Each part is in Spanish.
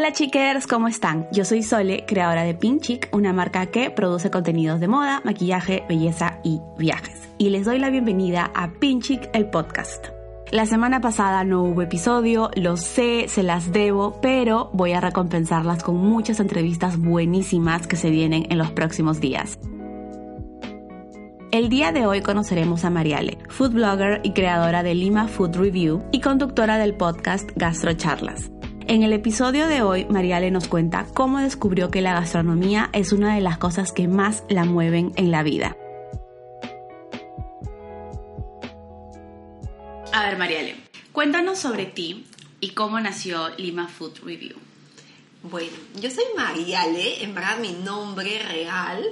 Hola chickers, ¿cómo están? Yo soy Sole, creadora de Pinchic, una marca que produce contenidos de moda, maquillaje, belleza y viajes. Y les doy la bienvenida a Pinchic, el podcast. La semana pasada no hubo episodio, lo sé, se las debo, pero voy a recompensarlas con muchas entrevistas buenísimas que se vienen en los próximos días. El día de hoy conoceremos a Mariale, food blogger y creadora de Lima Food Review y conductora del podcast Gastro Charlas. En el episodio de hoy, Mariale nos cuenta cómo descubrió que la gastronomía es una de las cosas que más la mueven en la vida. A ver, Mariale, cuéntanos sobre ti y cómo nació Lima Food Review. Bueno, yo soy Mariale, en verdad mi nombre real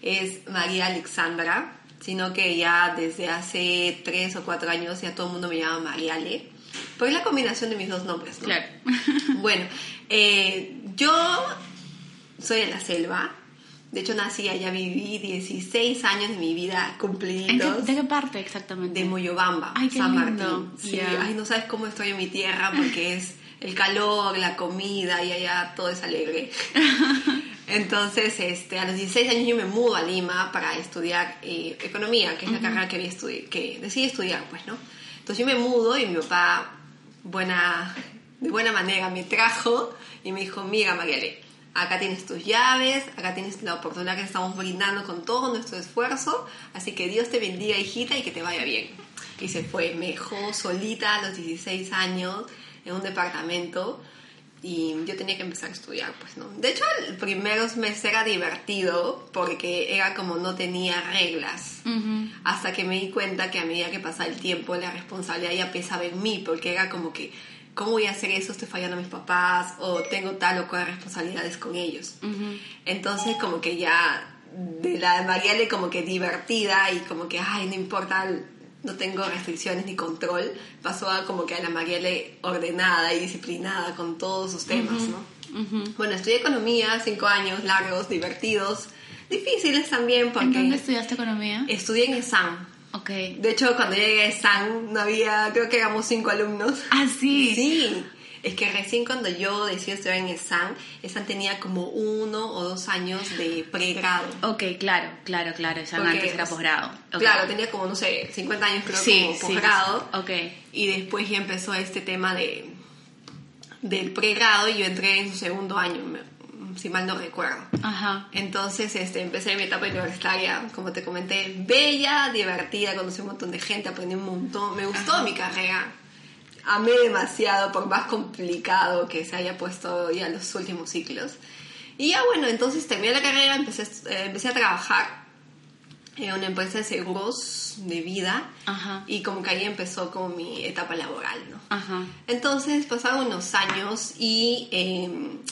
es María Alexandra, sino que ya desde hace tres o cuatro años ya todo el mundo me llama Mariale. Por la combinación de mis dos nombres, ¿no? Claro. Bueno, eh, yo soy de la selva. De hecho, nací allá, viví 16 años de mi vida cumplidos. ¿De qué parte exactamente? De Moyobamba, Ay, qué San lindo. Martín. Sí, ay, no sabes cómo estoy en mi tierra porque es el calor, la comida y allá todo es alegre. Entonces, este, a los 16 años yo me mudo a Lima para estudiar eh, economía, que es la carrera que, había que decidí estudiar, pues, ¿no? Entonces yo me mudo y mi papá, buena, de buena manera, me trajo y me dijo, mira, Mariale, acá tienes tus llaves, acá tienes la oportunidad que estamos brindando con todo nuestro esfuerzo, así que Dios te bendiga, hijita, y que te vaya bien. Y se fue, me dejó solita a los 16 años en un departamento y yo tenía que empezar a estudiar, pues, ¿no? De hecho, el primeros meses era divertido porque era como no tenía reglas. Hasta que me di cuenta que a medida que pasaba el tiempo, la responsabilidad ya pesaba en mí, porque era como que, ¿cómo voy a hacer eso? Estoy fallando a mis papás, o tengo tal o cual responsabilidades con ellos. Entonces, como que ya de la Mariale como que divertida y como que, ay, no importa, no tengo restricciones ni control, pasó a como que a la Mariale ordenada y disciplinada con todos sus temas, ¿no? Bueno, estudié economía, cinco años largos, divertidos, difíciles también porque ¿En dónde estudiaste economía? estudié en ESAM. Ok. De hecho, cuando llegué a ESAM no había, creo que éramos cinco alumnos. Ah, sí. Sí, es que recién cuando yo decidí estudiar en ESAM, ESAM tenía como uno o dos años de pregrado. Ok, claro, claro, claro. Esa Porque, antes era posgrado. Ok. Claro, tenía como, no sé, 50 años creo Sí, como sí, posgrado. Ok. Y después ya empezó este tema de del pregrado y yo entré en su segundo año, si mal no recuerdo. Ajá. Entonces este, empecé mi etapa universitaria, como te comenté, bella, divertida, conocí un montón de gente, aprendí un montón, me gustó mi carrera, amé demasiado por más complicado que se haya puesto ya los últimos ciclos. Y ya bueno, entonces terminé la carrera, empecé, eh, empecé a trabajar en una empresa de seguros de vida Ajá. y como que ahí empezó como mi etapa laboral, ¿no? Ajá. Entonces pasaron unos años y eh,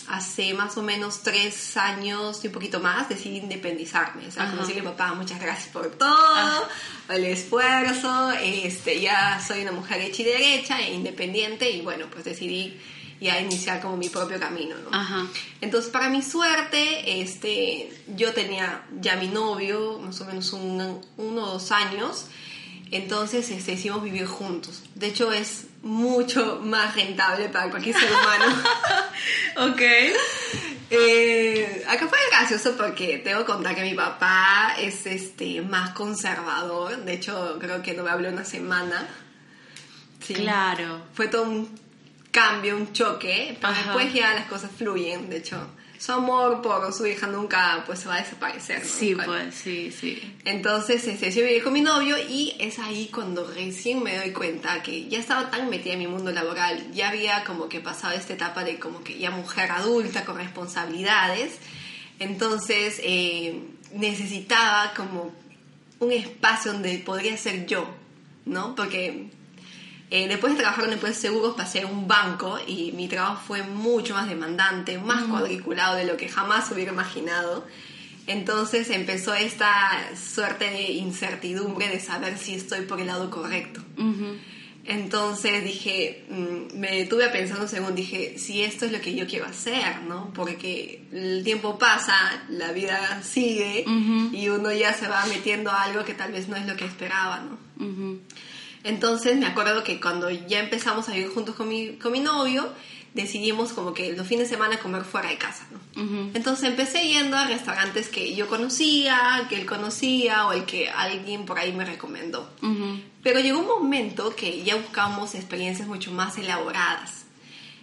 hace más o menos tres años y un poquito más decidí independizarme. O sea, Ajá. como decirle papá, muchas gracias por todo, el esfuerzo, este, ya soy una mujer hecha y derecha e independiente y bueno, pues decidí ya iniciar como mi propio camino, ¿no? Ajá. Entonces, para mi suerte, este, yo tenía ya mi novio, más o menos un, uno o dos años, entonces este, decidimos vivir juntos. De hecho, es mucho más rentable para cualquier ser humano. Ok. Eh, acá fue gracioso porque tengo que contar que mi papá es este, más conservador. De hecho, creo que no me habló una semana. Sí. Claro. Fue todo un cambio, un choque, pero Ajá. después ya las cosas fluyen. De hecho, su amor por su hija nunca pues se va a desaparecer. ¿no? Sí, Cual- pues, sí, sí. entonces, este, yo viví con mi novio y es ahí cuando recién me doy cuenta que ya estaba tan metida en mi mundo laboral, ya había como que pasado esta etapa de como que ya mujer adulta con responsabilidades, entonces eh, necesitaba como un espacio donde podría ser yo, ¿no? Porque eh, después de trabajar en una empresa de seguros pasé a un banco y mi trabajo fue mucho más demandante, más cuadriculado de lo que jamás hubiera imaginado. Entonces empezó esta suerte de incertidumbre de saber si estoy por el lado correcto. Entonces dije, mm, me detuve a pensar un segundo, dije, si esto es lo que yo quiero hacer, ¿no? Porque el tiempo pasa, la vida sigue y uno ya se va metiendo a algo que tal vez no es lo que esperaba, ¿no? Ujú. Entonces me acuerdo que cuando ya empezamos a vivir juntos con mi, con mi novio, decidimos como que los fines de semana comer fuera de casa, ¿no? Entonces empecé yendo a restaurantes que yo conocía, que él conocía o el que alguien por ahí me recomendó. Pero llegó un momento que ya buscamos experiencias mucho más elaboradas.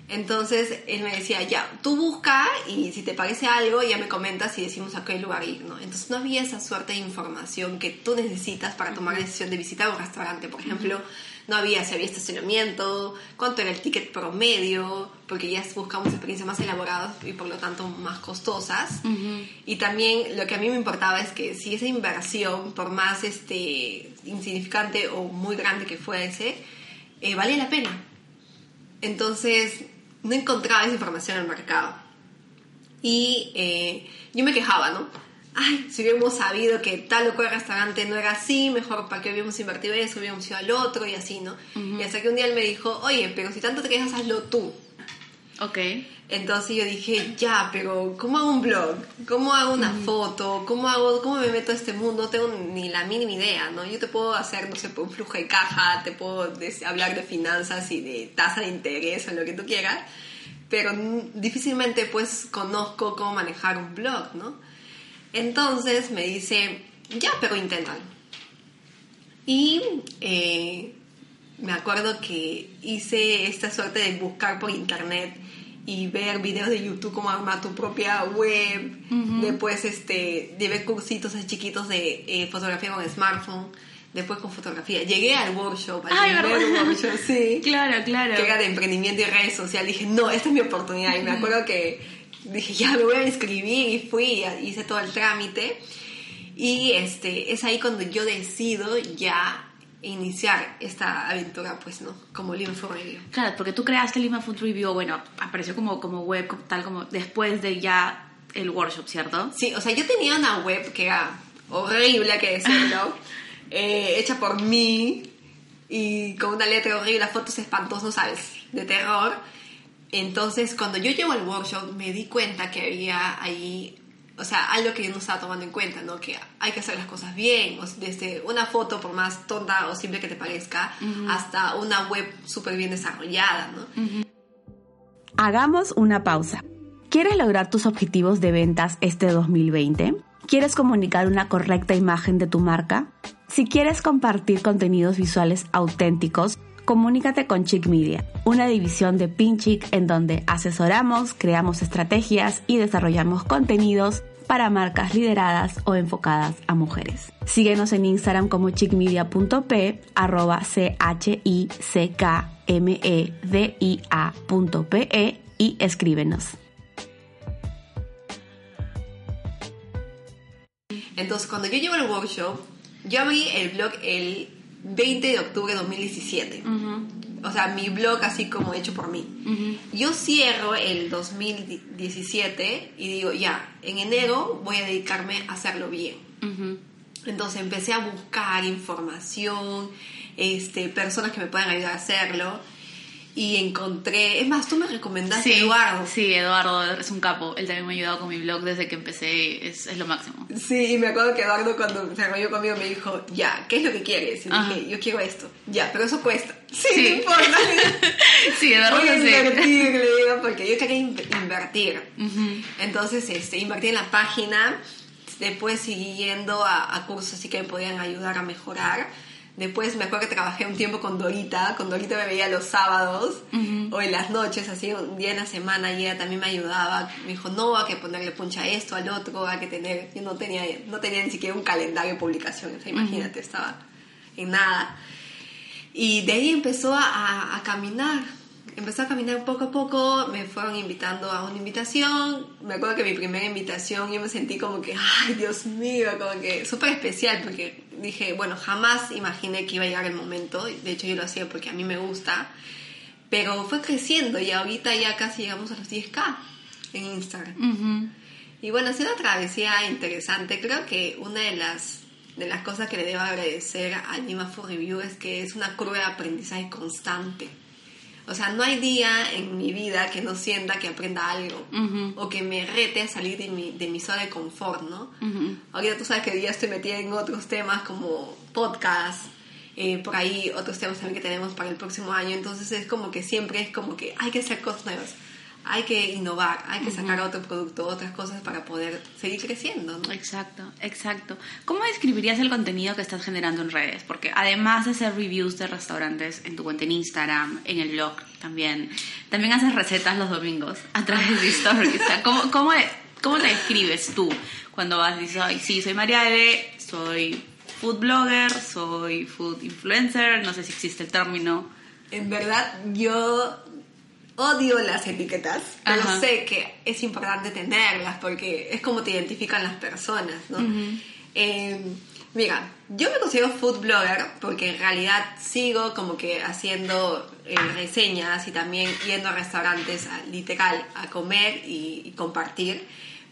Entonces él me decía, ya, tú busca y si te parece algo ya me comentas y decimos a qué lugar ir, ¿no? Entonces no había esa suerte de información que tú necesitas para tomar la decisión de visitar un restaurante, por ejemplo. No había si había estacionamiento, cuánto era el ticket promedio, porque ya buscamos experiencias más elaboradas y por lo tanto más costosas. Y también lo que a mí me importaba es que si esa inversión, por más este, insignificante o muy grande que fuese, eh, valía la pena. Entonces, no encontraba esa información en el mercado. Y eh, yo me quejaba, ¿no? Ay, si hubiéramos sabido que tal o cual restaurante no era así, mejor para que hubiéramos invertido eso, hubiéramos ido al otro y así, ¿no? Y hasta que un día él me dijo, oye, pero si tanto te quejas, hazlo tú. Ok. Entonces yo dije, ya, pero ¿cómo hago un blog? ¿Cómo hago una foto? ¿Cómo hago, cómo me meto a este mundo? No tengo ni la mínima idea, ¿no? Yo te puedo hacer, no sé, un flujo de caja, te puedo hablar de finanzas y de tasa de interés o lo que tú quieras, pero difícilmente pues conozco cómo manejar un blog, ¿no? Entonces me dice, ya, pero inténtalo. Y eh, me acuerdo que hice esta suerte de buscar por internet y ver videos de YouTube como armar tu propia web. Después este, llevé cursitos chiquitos de eh, fotografía con smartphone. Después con fotografía. Llegué al workshop, al primer workshop, sí. Claro, claro. Que era de emprendimiento y redes sociales. Dije, no, esta es mi oportunidad. Y me acuerdo que dije, ya me voy a inscribir y fui, hice todo el trámite. Y este, es ahí cuando yo decido ya iniciar esta aventura, pues, ¿no? Como Lima Food Review. Claro, porque tú creaste Lima Food Review, bueno, apareció como, como web, tal como después de ya el workshop, ¿cierto? Sí, o sea, yo tenía una web que era horrible, que decirlo, eh, hecha por mí y con una letra horrible, fotos espantosas, ¿sabes? De terror. Entonces, cuando yo llego al workshop, me di cuenta que había ahí o sea, algo que yo no estaba tomando en cuenta, ¿no? Que hay que hacer las cosas bien, desde una foto, por más tonta o simple que te parezca, hasta una web súper bien desarrollada, ¿no? Hagamos una pausa. ¿Quieres lograr tus objetivos de ventas este 2020? ¿Quieres comunicar una correcta imagen de tu marca? Si quieres compartir contenidos visuales auténticos, comunícate con Chick Media, una división de Pinchic en donde asesoramos, creamos estrategias y desarrollamos contenidos para marcas lideradas o enfocadas a mujeres. Síguenos en Instagram como chickmedia.p, arroba c h i c k m e d i a.pe y escríbenos. Entonces, cuando yo llevo el workshop, yo abrí el blog el 20 de octubre de 2017. O sea, mi blog así como hecho por mí. Yo cierro el 2017 y digo, ya, en enero voy a dedicarme a hacerlo bien. Entonces empecé a buscar información, este, personas que me puedan ayudar a hacerlo y encontré, es más, tú me recomendaste sí, Eduardo. Sí, Eduardo es un capo, él también me ha ayudado con mi blog desde que empecé, es, es lo máximo. Sí, y me acuerdo que Eduardo cuando se reunió conmigo me dijo, ya, ¿qué es lo que quieres? Y dije, yo quiero esto, ya, pero eso cuesta. Sí, sí. no importa. sí, Eduardo Voy a invertir, le digo, porque yo quería invertir. Entonces, este, invertí en la página, después siguiendo a, a cursos así que me podían ayudar a mejorar Después me acuerdo que trabajé un tiempo con Dorita, con Dorita me veía los sábados o en las noches, así un día en la semana y ella también me ayudaba. Me dijo, no, hay que ponerle puncha a esto, al otro, hay que tener... Yo no tenía, no tenía ni siquiera un calendario de publicación, imagínate, estaba en nada. Y de ahí empezó a, a caminar, empezó a caminar poco a poco, me fueron invitando a una invitación. Me acuerdo que mi primera invitación yo me sentí como que, ay, Dios mío, como que súper especial, porque dije, bueno, jamás imaginé que iba a llegar el momento. De hecho, yo lo hacía porque a mí me gusta. Pero fue creciendo y ahorita ya casi llegamos a los 10k en Instagram. Y bueno, ha sido una travesía interesante. Creo que una de las, de las cosas que le debo agradecer a Anima for Review es que es una curva de aprendizaje constante o sea, no hay día en mi vida que no sienta que aprenda algo o que me rete a salir de mi, de mi zona de confort, ¿no? Ahorita tú sabes que ya estoy metida en otros temas como podcast, eh, por ahí otros temas también que tenemos para el próximo año, entonces es como que siempre es como que hay que hacer cosas nuevas hay que innovar, hay que sacar otro producto, otras cosas para poder seguir creciendo. ¿no? Exacto, exacto. ¿Cómo describirías el contenido que estás generando en redes? Porque además de hacer reviews de restaurantes en tu cuenta en Instagram, en el blog también, también haces recetas los domingos a través de stories. ¿cómo, cómo, cómo te describes tú cuando vas y dices, sí, soy Mariale, soy food blogger, soy food influencer, no sé si existe el término. En verdad, yo odio las etiquetas, pero sé que es importante tenerlas porque es como te identifican las personas, ¿no? Eh, mira, yo me considero food blogger porque en realidad sigo como que haciendo eh, reseñas y también yendo a restaurantes literal a comer y, compartir.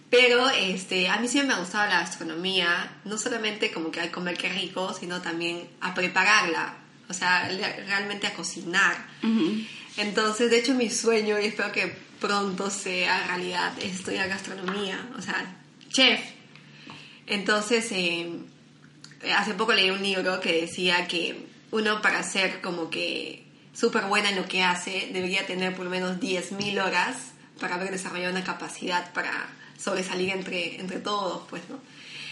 Pero este, a mí siempre me ha gustado la gastronomía, no solamente como que al comer que rico, sino también a prepararla, o sea, realmente a cocinar. Entonces, de hecho, mi sueño, y espero que pronto sea realidad, es estudiar gastronomía, o sea, chef. Entonces, eh, hace poco leí un libro que decía que uno para ser como que súper buena en lo que hace, debería tener por lo menos 10.000 horas para haber desarrollado una capacidad para sobresalir entre, entre todos, pues, ¿no?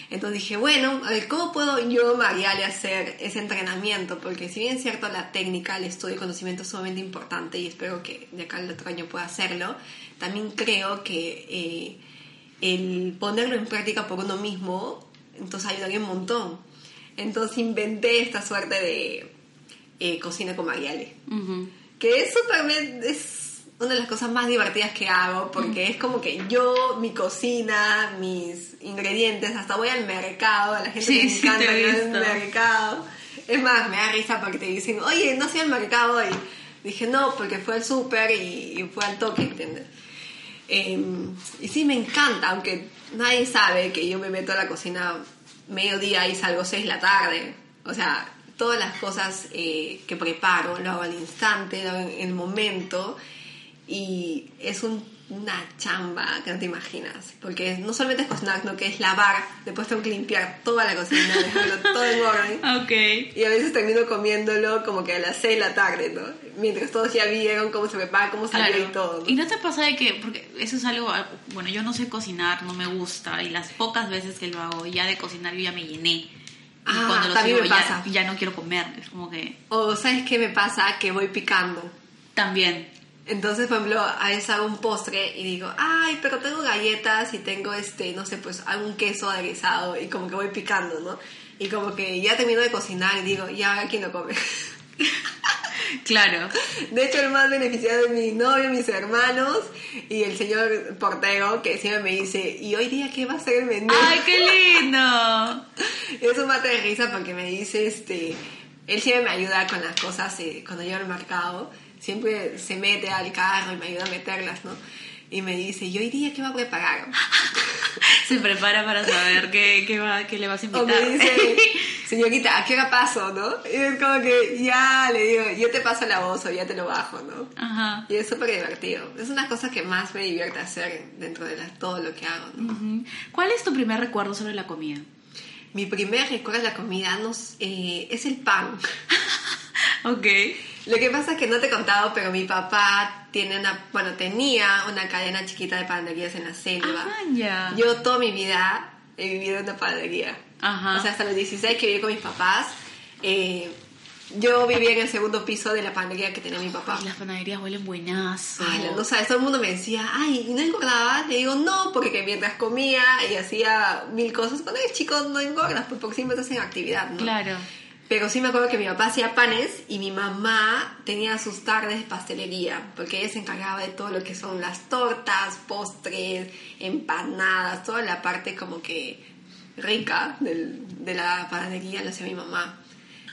Entonces dije, bueno, a ver, ¿cómo puedo yo, Mariale, hacer ese entrenamiento? Porque si bien es cierto, la técnica, el estudio y conocimiento es sumamente importante y espero que de acá al otro año pueda hacerlo, también creo que eh, el ponerlo en práctica por uno mismo, entonces ayudaría un montón. Entonces inventé esta suerte de eh, cocina con Mariale. Que es una de las cosas más divertidas que hago porque es como que yo, mi cocina, mis ingredientes, hasta voy al mercado, a la gente le encanta ir al mercado. Es más, me da risa porque te dicen, oye, no soy al mercado hoy. Dije, no, porque fue al súper y, fue al toque, ¿entiendes? Em, y sí, me encanta, aunque nadie sabe que yo me meto a la cocina mediodía y salgo seis de la tarde. O sea, todas las cosas eh, que preparo lo hago al instante, lo hago en el momento y es una chamba que no te imaginas, porque no solamente es cocinar, sino que es lavar, después tengo que limpiar toda la cocina, dejarlo todo en orden. Okay. Y a veces termino comiéndolo como que a las 6 de la tarde, ¿no? Mientras todos ya vieron cómo se prepara, cómo salió y todo. ¿Y no te pasa de que, porque eso es algo, bueno, yo no sé cocinar, no me gusta, y las pocas veces que lo hago, ya de cocinar yo ya me llené. Y ah, cuando lo también me pasa. Ya, ya no quiero comer, es como que... O, ¿sabes qué me pasa? Que voy picando. También. Entonces, por ejemplo, a veces hago un postre y digo, ay, pero tengo galletas y tengo, este, no sé, pues algún queso aderezado y como que voy picando, ¿no? Y como que ya termino de cocinar y digo, ya, aquí no come? Claro. De hecho, el más beneficiado es mi novio, mis hermanos y el señor portero que siempre me dice, ¿y hoy día qué va a ser el menú? ¡Ay, qué lindo! es un mate de risa porque me dice, este, él siempre me ayuda con las cosas eh, cuando llevo al mercado siempre se mete al carro y me ayuda a meterlas, ¿no? Y me dice, ¿y hoy día qué va a preparar? se prepara para saber qué, qué, va, qué le vas a invitar. O me dice, señorita, ¿a qué hora paso, no? Y es como que ya le digo, yo te paso la voz o ya te lo bajo, ¿no? Ajá. Y es súper divertido. Es una cosa que más me divierte hacer dentro de todo lo que hago, ¿no? ¿Cuál es tu primer recuerdo sobre la comida? Mi primer recuerdo de la comida eh, es el pan. ok. Lo que pasa es que no te he contado, pero mi papá tiene una, bueno, tenía una cadena chiquita de panaderías en la selva. Ah, Yo toda mi vida he vivido en una panadería. Ajá. O sea, hasta los 16 que viví con mis papás, eh, yo vivía en el segundo piso de la panadería que tenía mi papá. las panaderías huelen buenazo. Ay, no sabes, todo el mundo me decía, ay, ¿y no engordabas? Le digo, no, porque mientras comía y hacía mil cosas, cuando eres chico no engordas, pues, porque siempre estás en actividad, ¿no? Claro. Pero sí me acuerdo que mi papá hacía panes y mi mamá tenía sus tardes de pastelería, porque ella se encargaba de todo lo que son las tortas, postres, empanadas, toda la parte como que rica de la panadería lo hacía mi mamá.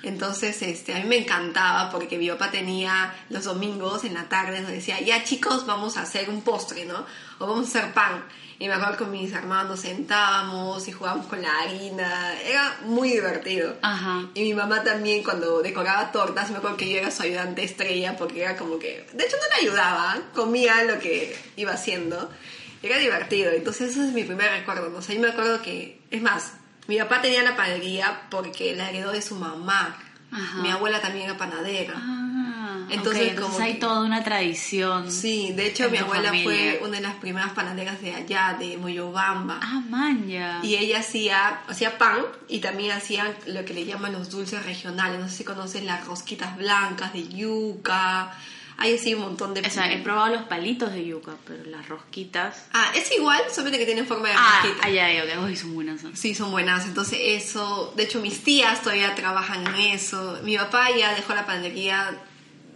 Entonces, este, a mí me encantaba porque mi papá tenía los domingos en la tarde, nos decía, ya chicos, vamos a hacer un postre, ¿no? Vamos a hacer pan. Y me acuerdo que con mis hermanos sentábamos y jugábamos con la harina. Era muy divertido. Ajá. Y mi mamá también cuando decoraba tortas, me acuerdo que yo era su ayudante estrella porque era como que... De hecho no le ayudaba, comía lo que iba haciendo. Era divertido. Entonces ese es mi primer recuerdo. ¿no? O sea, yo me acuerdo que... Es más, mi papá tenía la panadería porque la heredó de su mamá. Ajá. Mi abuela también era panadera. Ah, Entonces, ok, entonces como hay que- toda una tradición. Sí, de hecho mi abuela familia. fue una de las primeras panaderas de allá, de Moyobamba. Ah, manja. Y ella hacía, hacía pan y también hacía lo que le llaman los dulces regionales. No sé si conocen las rosquitas blancas de yuca. Hay así un montón de... O sea, he probado los palitos de yuca, pero las rosquitas... Ah, es igual, solamente que tienen forma de Ah, rosquita. ay, ay, ok. Uy, son buenas. son. Sí, son buenas. Entonces eso, de hecho mis tías todavía trabajan en eso. Mi papá ya dejó la panadería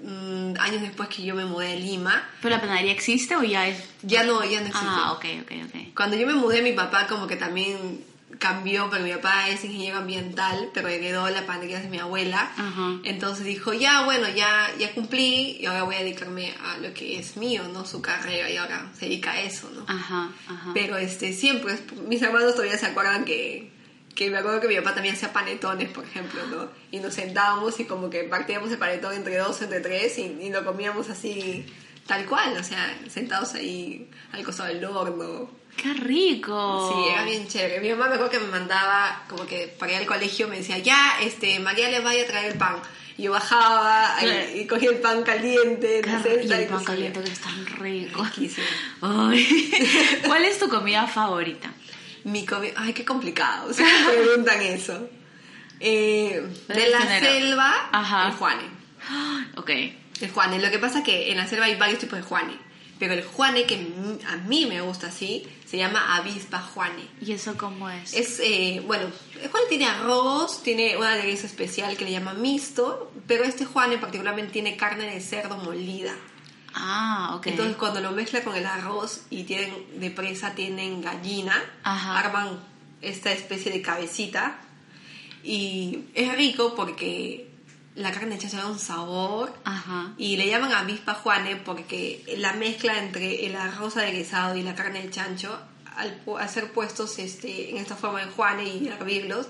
mm, años después que yo me mudé a Lima. ¿Pero la panadería existe o ya es...? Ya no, ya no existe. Ah, ok, ok, ok. Cuando yo me mudé, mi papá como que también cambió, pero mi papá es ingeniero ambiental, pero heredó la panadería de mi abuela. Ajá. Entonces dijo, ya, bueno, ya, ya cumplí y ahora voy a dedicarme a lo que es mío, ¿no? Su carrera y ahora se dedica a eso, ¿no? Ajá, ajá. Pero este, siempre, mis hermanos todavía se acuerdan que, que me acuerdo que mi papá también hacía panetones, por ejemplo, ¿no? Y nos sentábamos y como que partíamos el panetón entre dos, entre tres y, y lo comíamos así, tal cual, o sea, sentados ahí al costado del horno. ¡Qué rico! Sí, era bien chévere. Mi mamá me acuerdo que me mandaba, como que para ir al colegio, me decía, ya, este, María le vaya a traer el pan. Y yo bajaba y, y cogía el pan caliente, Qué no sé. Y el pan caliente que es tan rico. Ay. ¿Cuál es tu comida favorita? Mi comida, ay, qué complicado. Siempre me preguntan eso. Eh, de la selva, Ajá. el Juane. Ok. El Juane. Lo que pasa es que en la selva hay varios tipos de Juane. Pero el Juane que a mí me gusta así, se llama avispa Juane. ¿Y eso cómo es? Es, eh, bueno, el Juane tiene arroz, tiene una aderezo especial que le llama mixto, pero este Juane particularmente tiene carne de cerdo molida. Ah, ok. Entonces cuando lo mezcla con el arroz y tienen de presa tienen gallina, Ajá. arman esta especie de cabecita y es rico porque la carne de chancho da un sabor Ajá. y le llaman avispa juane porque la mezcla entre el arroz aderezado y la carne de chancho al, ser puestos este, en esta forma de juane y hervirlos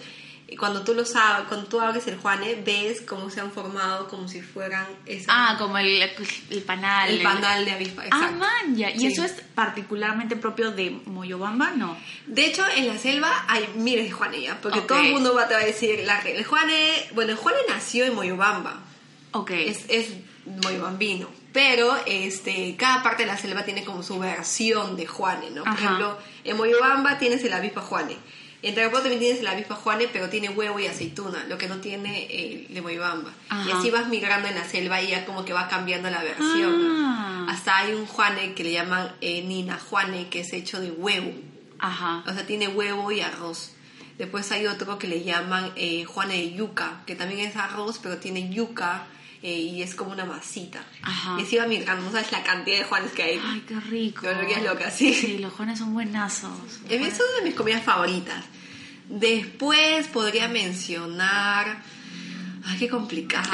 cuando tú los ab- cuando tú abres el juane ves cómo se han formado como si fueran Ah, como el, el panal. el panal de avispa Ah, exacto. manja. ¿Y Sí. eso es particularmente propio de Moyobamba? No. De hecho, en la selva hay miles de Juanes ya, porque Ok. todo el mundo va, te va a decir, la, el Juane, bueno, el Juane nació en Moyobamba, Ok. es, es moyobambino, pero este, cada parte de la selva tiene como su versión de Juane, ¿no? Por Ajá. ejemplo, en Moyobamba tienes el avispa Juane, en Tarapoto también tienes el avispa Juane, pero tiene huevo y aceituna, lo que no tiene el de Moyobamba. Y así vas migrando en la selva y ya como que va cambiando la versión. ¿no? Ah. Hasta hay un Juane que le llaman eh, Nina Juane, que es hecho de huevo. Ajá. O sea, tiene huevo y arroz. Después hay otro que le llaman eh, Juane de yuca, que también es arroz, pero tiene yuca eh, y es como una masita. Ajá. Y va migrando, no sabes la cantidad de Juanes que hay. Ay, qué rico. Te volverías loca, sí. Sí, los Juanes son buenazos. Es una de mis comidas favoritas. Después podría mencionar... Ay, qué complicado.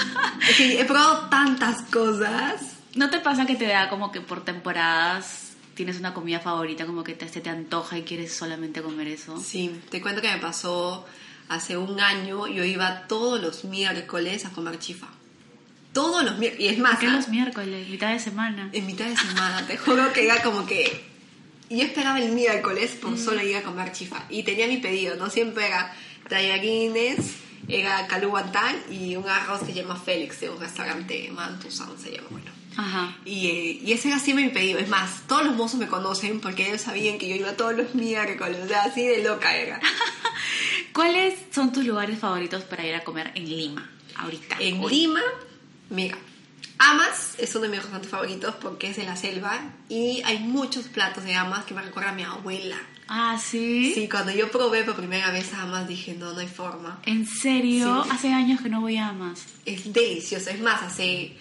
es que he probado tantas cosas. ¿No te pasa que te da como que por temporadas tienes una comida favorita, como que te, se te antoja y quieres solamente comer eso? Sí, te cuento que me pasó hace un año. Yo iba todos los miércoles a comer chifa. Todos los miércoles. Y es más, ¿Por qué ¿ah? los miércoles, mitad de semana? en mitad de semana, te juro que era como que... Yo esperaba el miércoles por Mm. solo ir a comer chifa. Y tenía mi pedido, ¿no? Siempre era tallarines, era calú guantán y un arroz que se llama Félix, de un restaurante Mantusan se llama, bueno. Ajá. Y, eh, y ese era siempre mi pedido. Es más, todos los mozos me conocen porque ellos sabían que yo iba todos los miércoles. O sea, así de loca era. ¿Cuáles son tus lugares favoritos para ir a comer en Lima ahorita? En Hoy. Lima, mira, Amas es uno de mis restaurantes favoritos porque es de la selva y hay muchos platos de Amas que me recuerdan a mi abuela. Ah, ¿sí? Sí, cuando yo probé por primera vez Amas dije, no, no hay forma. ¿En serio? Sí. Hace años que no voy a más. Es delicioso. Es más, hace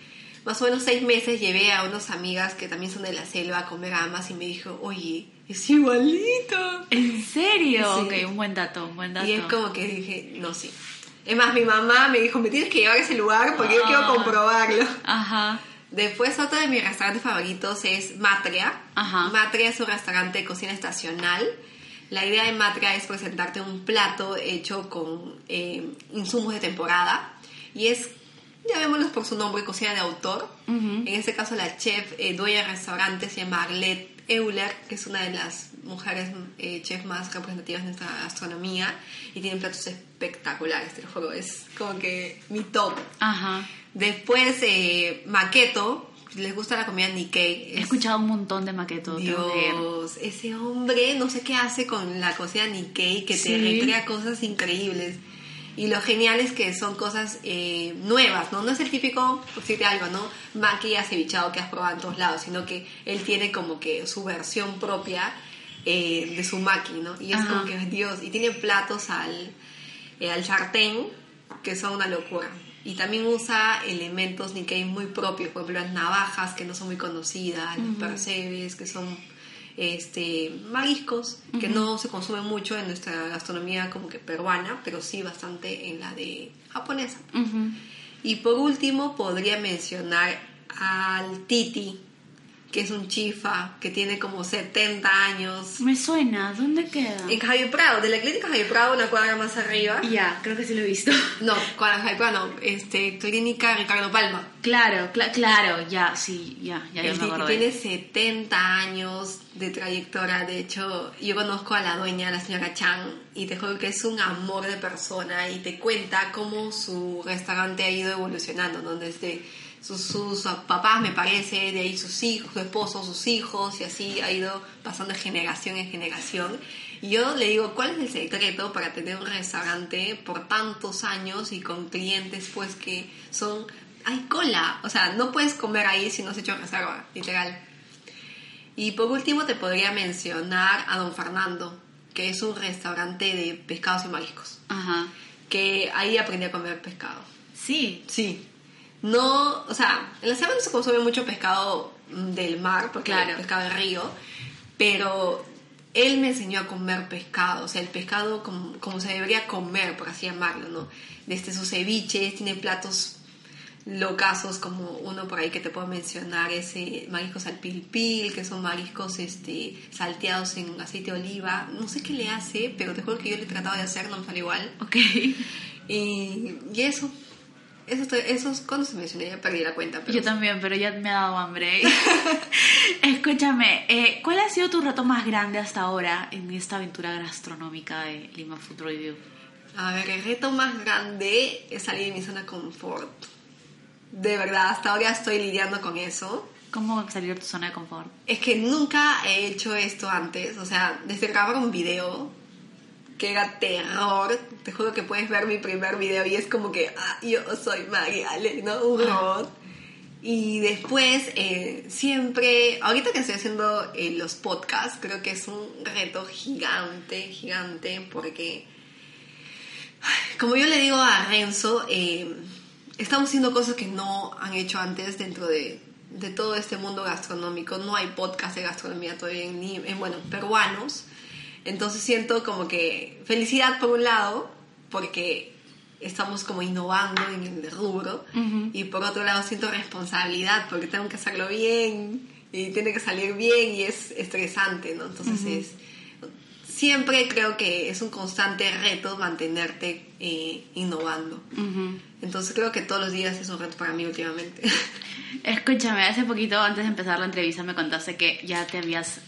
más o menos seis meses llevé a unas amigas que también son de la selva a comer Amas y me dijo, oye, es igualito. ¿En serio? Sí. Ok, un buen dato, un buen dato. Y es como que dije, no, sí. Es más, mi mamá me dijo, me tienes que llevar a ese lugar porque yo quiero Ah. comprobarlo. Ajá. Después otro de mis restaurantes favoritos es Matria. Ajá. Matria es un restaurante de cocina estacional. La idea de Matria es presentarte un plato hecho con eh, insumos de temporada y es, llamémoslo por su nombre, cocina de autor. Ujú. En este caso la chef eh, dueña del restaurante se llama Arlette Euler, que es una de las mujeres eh, chefs más representativas de nuestra gastronomía y tiene platos espectaculares, te lo juro, es como que mi top. Ajá. Después, eh, Maqueto, si les gusta la comida Nikkei. He escuchado un montón de Maqueto. tengo que ir. Dios, ese hombre no sé qué hace con la cocina Nikkei que Sí. te recrea cosas increíbles. Y lo genial es que son cosas eh, nuevas, ¿no? No es el típico, por decirte algo, ¿no? Maki acevichado que has probado en todos lados, sino que él tiene como que su versión propia eh, de su maki, ¿no? Y es Ajá. como que, Dios, y tiene platos al, eh, al sartén que son una locura. Y también usa elementos Nikkei muy propios, por ejemplo, las navajas que no son muy conocidas, los percebes que son este, mariscos que no se consumen mucho en nuestra gastronomía como que peruana, pero sí bastante en la de japonesa. Y por último podría mencionar al Titi, que es un chifa que tiene como 70 años. Me suena, ¿dónde queda? En Javier Prado, de la clínica Javier Prado, una cuadra más arriba. Ya, creo que sí lo he visto. No, cuadra Javier Prado, no, este, clínica Ricardo Palma. Claro, cla- claro, ya, sí, ya, ya, ya me tiene 70 años de trayectoria. De hecho, yo conozco a la dueña, la señora Chan, y te juro que es un amor de persona y te cuenta cómo su restaurante ha ido evolucionando, ¿no? Desde sus, sus papás, me parece, de ahí sus hijos, su esposo, sus hijos, y así ha ido pasando de generación en generación. Y yo le digo, ¿cuál es el secreto para tener un restaurante por tantos años y con clientes, pues, que son... Hay cola, o sea, no puedes comer ahí si no has hecho reserva, literal. Y por último te podría mencionar a Don Fernando, que es un restaurante de pescados y mariscos, Ajá. que ahí aprendí a comer pescado. Sí. Sí. No, o sea, en la selva no se consume mucho pescado del mar, porque Claro. hay pescado de río, pero él me enseñó a comer pescado, o sea, el pescado como, como se debería comer, por así llamarlo, ¿no? Desde sus ceviches, tiene platos locazos como uno por ahí que te puedo mencionar es eh, mariscos al pilpil que son mariscos este salteados en aceite de oliva no sé qué le hace pero te juro que yo le he tratado de hacer no me sale igual Ok. y, y eso eso te- esos cuando se mencioné ya perdí la cuenta pero Yo también, pero ya me ha dado hambre. Escúchame, eh, ¿cuál ha sido tu reto más grande hasta ahora en esta aventura gastronómica de Lima Food Review? a ver el reto más grande es salir de mi zona de confort de verdad hasta ahora estoy lidiando con eso ¿Cómo salir de tu zona de confort? Es que nunca he hecho esto antes, o sea, desde grabar un video que era terror, te juro que puedes ver mi primer video y es como que, ah, yo soy Mariale, ¿no? Un robot. Y después, eh, siempre, ahorita que estoy haciendo eh, los podcasts, creo que es un reto gigante, gigante, porque, como yo le digo a Renzo, eh, estamos haciendo cosas que no han hecho antes dentro de, de todo este mundo gastronómico. No hay podcast de gastronomía todavía en, bueno, peruanos. Entonces siento como que felicidad por un lado, porque estamos como innovando en el rubro, y por otro lado siento responsabilidad, porque tengo que hacerlo bien, y tiene que salir bien, y es estresante, ¿no? Entonces es... Siempre creo que es un constante reto mantenerte eh, innovando. Entonces creo que todos los días es un reto para mí últimamente. Escúchame, hace poquito, antes de empezar la entrevista, me contaste que ya te habías,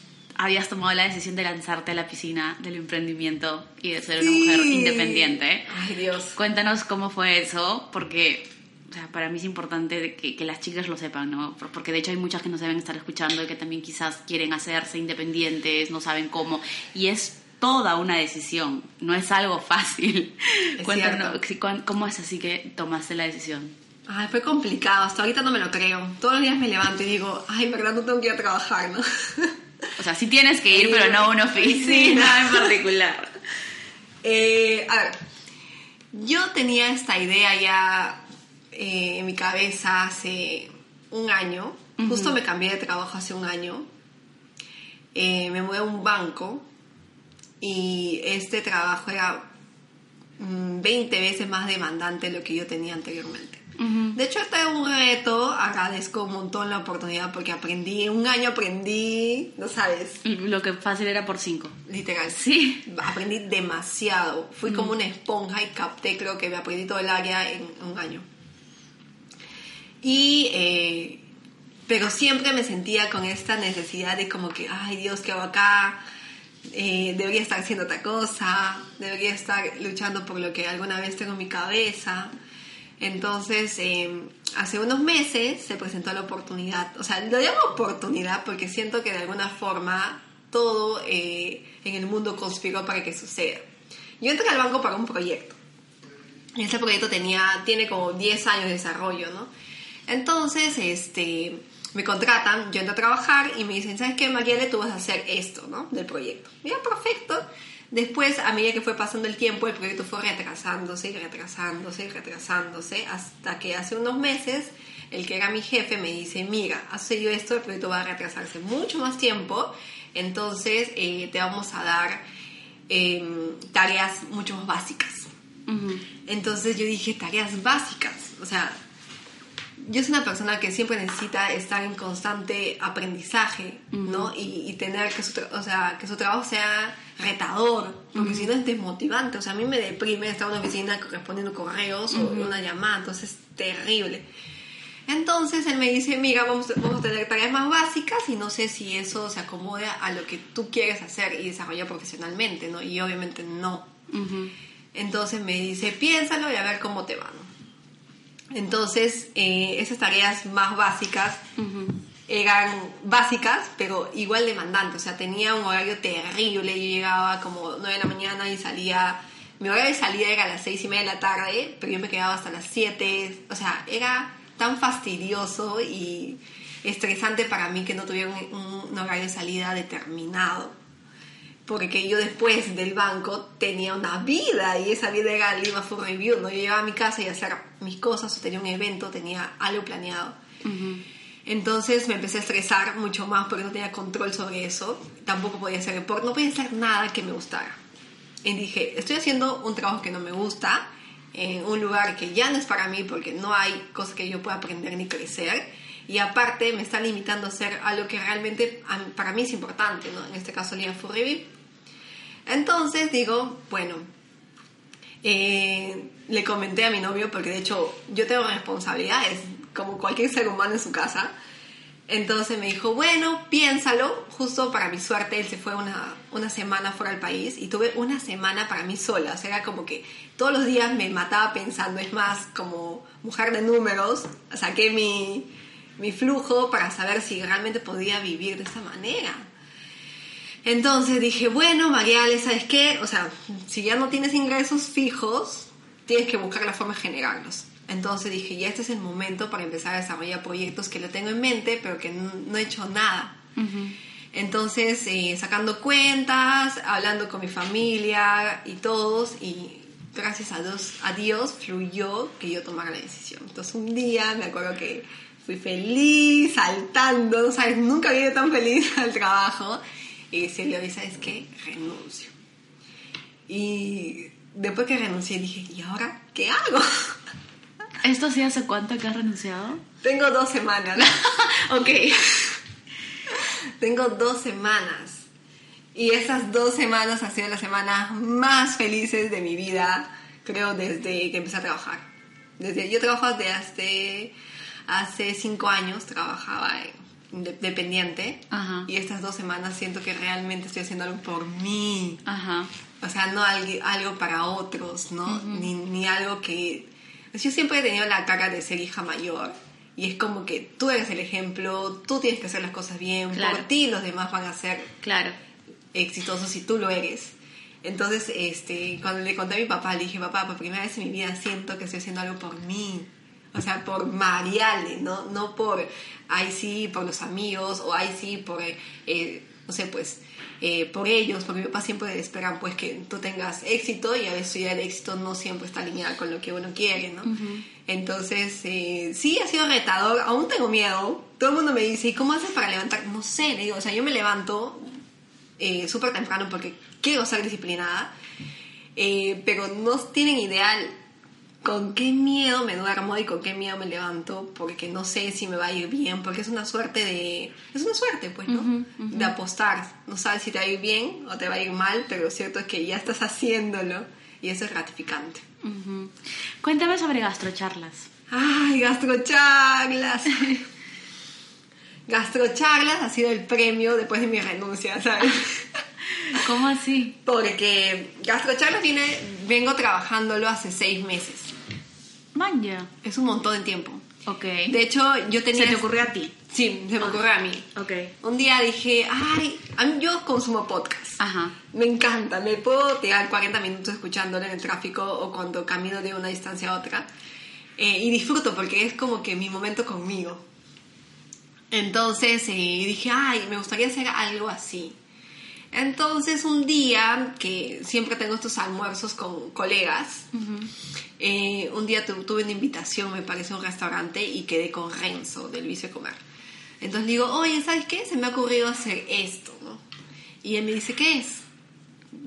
habías tomado la decisión de lanzarte a la piscina del emprendimiento y de ser una mujer Sí. independiente. Ay, Dios. Cuéntanos cómo fue eso, porque o sea, para mí es importante que, que las chicas lo sepan, ¿no? Por- Porque de hecho hay muchas que nos deben estar escuchando y que también quizás quieren hacerse independientes, no saben cómo. Y es toda una decisión, no es algo fácil. Es Cuéntanos, cierto. ¿cómo es así que tomaste la decisión? Ay, fue complicado. Hasta ahorita no me lo creo. Todos los días me levanto y digo, ay, verdad no tengo que ir a trabajar, ¿no? O sea, sí tienes que ir, Sí. pero no a una oficina en particular. Eh, a ver, yo tenía esta idea ya eh, en mi cabeza hace un año. Justo me cambié de trabajo hace un año. Eh, me mudé a un banco y este trabajo era mm, 20 veces más demandante de lo que yo tenía anteriormente. Ujú. De hecho, este es un reto, agradezco un montón la oportunidad porque aprendí, en un año aprendí, no sabes, Lo que fácil era por cinco. literal. Sí. Aprendí demasiado. Fui como una esponja y capté, creo que me aprendí todo el área en un año. Y eh, pero siempre me sentía con esta necesidad de como que, ay Dios, ¿qué hago acá? Eh, debería estar haciendo otra cosa, debería estar luchando por lo que alguna vez tengo en mi cabeza. Entonces, eh, hace unos meses se presentó la oportunidad, o sea, lo llamo oportunidad porque siento que de alguna forma todo eh, en el mundo conspiró para que suceda. Yo entré al banco para un proyecto. Y ese proyecto tenía, tiene como 10 años de desarrollo, ¿no? Entonces, este, me contratan, yo entro a trabajar y me dicen, ¿sabes qué, Marielle? Tú vas a hacer esto, ¿no? Del proyecto. Mira, perfecto. Después, a medida que fue pasando el tiempo, el proyecto fue retrasándose y retrasándose y retrasándose hasta que hace unos meses el que era mi jefe me dice, mira, ha sucedido esto, el proyecto va a retrasarse mucho más tiempo, entonces eh, te vamos a dar em, tareas mucho más básicas. Entonces yo dije, tareas básicas, o sea, yo soy una persona que siempre necesita estar en constante aprendizaje, ¿no? Y, tener que su, o sea, que su trabajo sea retador, porque si no es desmotivante. O sea, a mí me deprime estar en una oficina respondiendo correos o una llamada, entonces es terrible. Entonces él me dice, mira, vamos, vamos a tener tareas más básicas y no sé si eso se acomoda a lo que tú quieres hacer y desarrollar profesionalmente, ¿no? Y obviamente no. Entonces me dice, piénsalo y a ver cómo te va, ¿no? Entonces, eh, esas tareas más básicas eran básicas, pero igual demandantes. O sea, tenía un horario terrible. Yo llegaba como 9 de la mañana y salía. Mi horario de salida era a las 6 y media de la tarde, pero yo me quedaba hasta las 7. O sea, era tan fastidioso y estresante para mí que no tuviera un horario de salida determinado porque yo después del banco tenía una vida y esa vida era Lima Food Review, ¿no? Yo llegaba a mi casa y hacía mis cosas o tenía un evento, tenía algo planeado. Entonces me empecé a estresar mucho más porque no tenía control sobre eso. Tampoco podía hacer deporte, no podía hacer nada que me gustara. Y dije, estoy haciendo un trabajo que no me gusta, en un lugar que ya no es para mí porque no hay cosas que yo pueda aprender ni crecer. Y aparte me está limitando a hacer algo que realmente para mí es importante, ¿no? En este caso, Lima Food Review entonces digo, bueno, eh, le comenté a mi novio, porque de hecho yo tengo responsabilidades, como cualquier ser humano en su casa. Entonces me dijo, bueno, piénsalo. Justo para mi suerte, él se fue una, una semana fuera del país y tuve una semana para mí sola. O sea, era como que todos los días me mataba pensando. Es más, como mujer de números, saqué mi, mi flujo para saber si realmente podía vivir de esta manera. Entonces dije, bueno, Mariale, ¿sabes qué? O sea, si ya no tienes ingresos fijos, tienes que buscar la forma de generarlos. Entonces dije, ya este es el momento para empezar a desarrollar proyectos que lo tengo en mente, pero que no, he hecho nada. Entonces, eh, sacando cuentas, hablando con mi familia y todos, y gracias a Dios, a Dios fluyó que yo tomara la decisión. Entonces, un día me acuerdo que fui feliz, saltando, no sabes, nunca había ido tan feliz al trabajo y decirle, ¿sabes qué? Renuncio. Y después que renuncié dije, ¿y ahora qué hago? ¿Esto sí hace cuánto que has renunciado? Tengo dos semanas. ok. Tengo dos semanas. Y esas dos semanas han sido las semanas más felices de mi vida, creo, desde que empecé a trabajar. Desde, yo trabajo desde hace, hace cinco años, trabajaba en dependiente y estas dos semanas siento que realmente estoy haciendo algo por mí. O sea, no algo, para otros, ¿no? ni, ni, algo que... Yo siempre he tenido la cara de ser hija mayor y es como que tú eres el ejemplo, tú tienes que hacer las cosas bien, por ti los demás van a ser claro. exitosos si tú lo eres. Entonces, este, cuando le conté a mi papá, le dije, papá, por primera vez en mi vida siento que estoy haciendo algo por mí. O sea, por Mariale, ¿no? No por, ay sí, por los amigos, o ay sí, por, eh, no sé, pues, eh, por ellos, porque mi papá siempre esperan pues que tú tengas éxito y a veces ya el éxito no siempre está alineado con lo que uno quiere, ¿no? Entonces, eh, sí, ha sido retador, aún tengo miedo. Todo el mundo me dice, ¿y cómo haces para levantar? No sé, le digo, o sea, yo me levanto súper temprano porque quiero ser disciplinada, pero no tienen ideal con qué miedo me duermo y con qué miedo me levanto porque no sé si me va a ir bien, porque es una suerte de... Es una suerte, pues, ¿no? De apostar. No sabes si te va a ir bien o te va a ir mal, pero lo cierto es que ya estás haciéndolo y eso es gratificante. Cuéntame sobre gastrocharlas. Ay, gastrocharlas. Gastrocharlas ha sido el premio después de mi renuncia, ¿sabes? ¿Cómo así? Porque Gastrocharlas viene, vengo trabajándolo hace seis meses. Manja. Es un montón de tiempo. Ok. De hecho, yo tenía... ¿Se te ocurrió a ti? Sí, se me ocurrió a mí. Ok. Un día dije, ay, a mí- yo consumo podcast. Ajá. Me encanta, me puedo tirar 40 minutos escuchándolo en el tráfico o cuando camino de una distancia a otra. Eh, y disfruto porque es como que mi momento conmigo. Entonces eh, dije, ay, me gustaría hacer algo así. Entonces un día, que siempre tengo estos almuerzos con colegas, eh, un día tu- tuve una invitación, me parece, a un restaurante y quedé con Renzo del Vicio de Comer. Entonces digo, oye, ¿sabes qué? Se me ha ocurrido hacer esto, ¿no? Y él me dice, ¿qué es?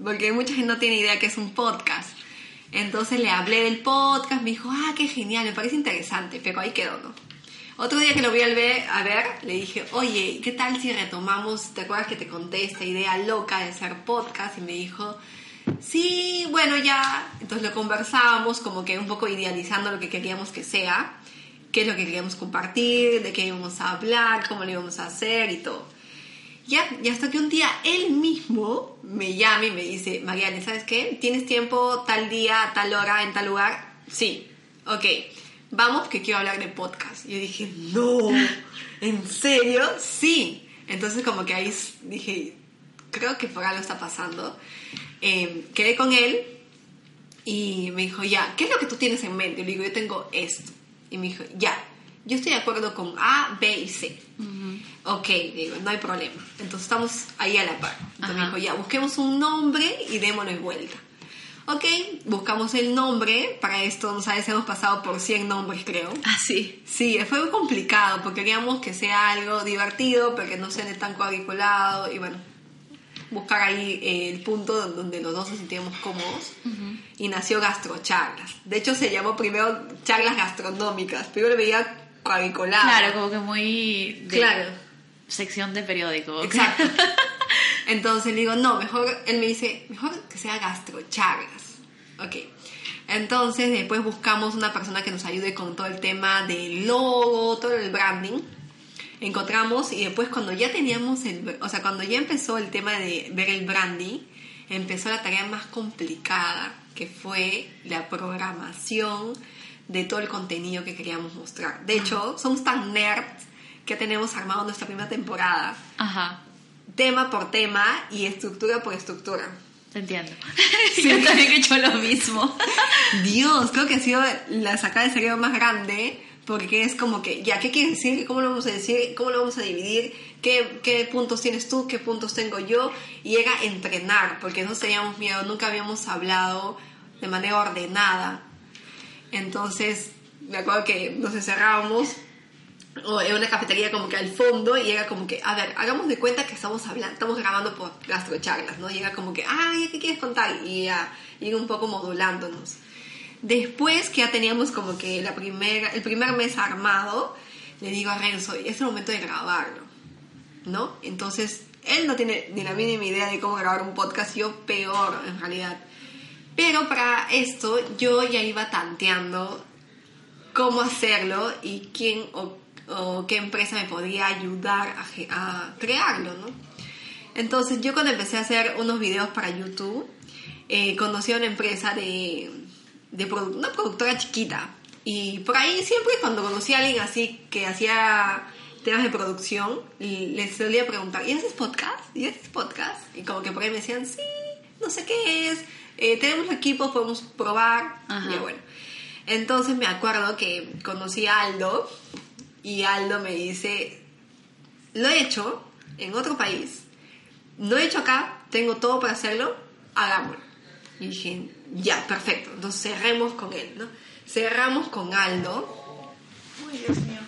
Porque mucha gente no tiene idea que es un podcast. Entonces le hablé del podcast, me dijo, ah, qué genial, me parece interesante, pero ahí quedó, ¿no? Otro día que lo vi al ver, a ver, le dije, oye, ¿qué tal si retomamos, te acuerdas que te conté esta idea loca de hacer podcast? Y me dijo, sí, bueno, ya. Entonces lo conversábamos como que un poco idealizando lo que queríamos que sea, qué es lo que queríamos compartir, de qué íbamos a hablar, cómo lo íbamos a hacer y todo. Ya, y hasta que un día él mismo me llama y me dice, Mariane, ¿sabes qué? ¿Tienes tiempo tal día, tal hora, en tal lugar? Sí, ok, vamos que quiero hablar de podcast. Y yo dije, no, ¿en serio? Sí. Entonces como que ahí dije, creo que por algo está pasando. Eh, quedé con él y me dijo, ya, ¿qué es lo que tú tienes en mente? Y le digo, yo tengo esto. Y me dijo, ya, yo estoy de acuerdo con A, B y C. Ok, digo, no hay problema. Entonces estamos ahí a la par. Entonces me dijo, ya, busquemos un nombre y démosle vuelta. Ok, buscamos el nombre. Para esto, no sabes, hemos pasado por 100 nombres, creo. Ah, sí. Sí, fue muy complicado porque queríamos que sea algo divertido, pero que no sea tan cuadriculado y bueno, buscar ahí eh, el punto don- donde los dos nos sentíamos cómodos y nació Gastrocharlas. De hecho se llamó primero charlas gastronómicas, lo veía cuadriculado. Claro, como que muy de Claro. sección de periódico. Exacto. Entonces le digo, no, mejor, él me dice, mejor que sea gastrocharlas. Ok. Entonces después buscamos una persona que nos ayude con todo el tema del logo, todo el branding. Encontramos y después cuando ya teníamos el, o sea, cuando ya empezó el tema de ver el branding, empezó la tarea más complicada, que fue la programación de todo el contenido que queríamos mostrar. De hecho, somos tan nerds que tenemos armado nuestra primera temporada Ajá, tema por tema y estructura por estructura. te entiendo. Yo también he hecho lo mismo. Dios, creo que ha sido la sacada de cerebro más grande porque es como que, ya, ¿qué quiere decir? ¿Cómo lo vamos a decir? ¿Cómo lo vamos a dividir? ¿Qué, qué puntos tienes tú? ¿Qué puntos tengo yo? Y era entrenar, porque no teníamos miedo, nunca habíamos hablado de manera ordenada. Entonces, me acuerdo que nos encerrábamos o en una cafetería como que al fondo y era como que, a ver, hagamos de cuenta que estamos hablando, estamos grabando por gastrocharlas, ¿no? Era como que, ay, ¿qué quieres contar? Y ya, ir un poco modulándonos. Después que ya teníamos como que la primera, el primer mes armado, le digo a Renzo, es el momento de grabarlo, ¿no? Entonces, él no tiene ni la mínima idea de cómo grabar un podcast, yo peor en realidad. Pero para esto yo ya iba tanteando cómo hacerlo y quién o, o qué empresa me podría ayudar a, a crearlo, ¿no? Entonces yo cuando empecé a hacer unos videos para YouTube, eh, conocí a una empresa de, de produ- una productora chiquita. Y por ahí siempre cuando conocí a alguien así que hacía temas de producción, les solía preguntar, ¿y haces podcast? ¿Y haces podcast? Y como que por ahí me decían, sí, no sé qué es, eh, tenemos equipos, podemos probar. Ajá. Y bueno, entonces me acuerdo que conocí a Aldo y Aldo me dice, lo he hecho en otro país, no he hecho acá, tengo todo para hacerlo, hagámoslo. Y dije, ya, perfecto, entonces cerremos con él, ¿no? Cerramos con Aldo. Uy, Dios mío.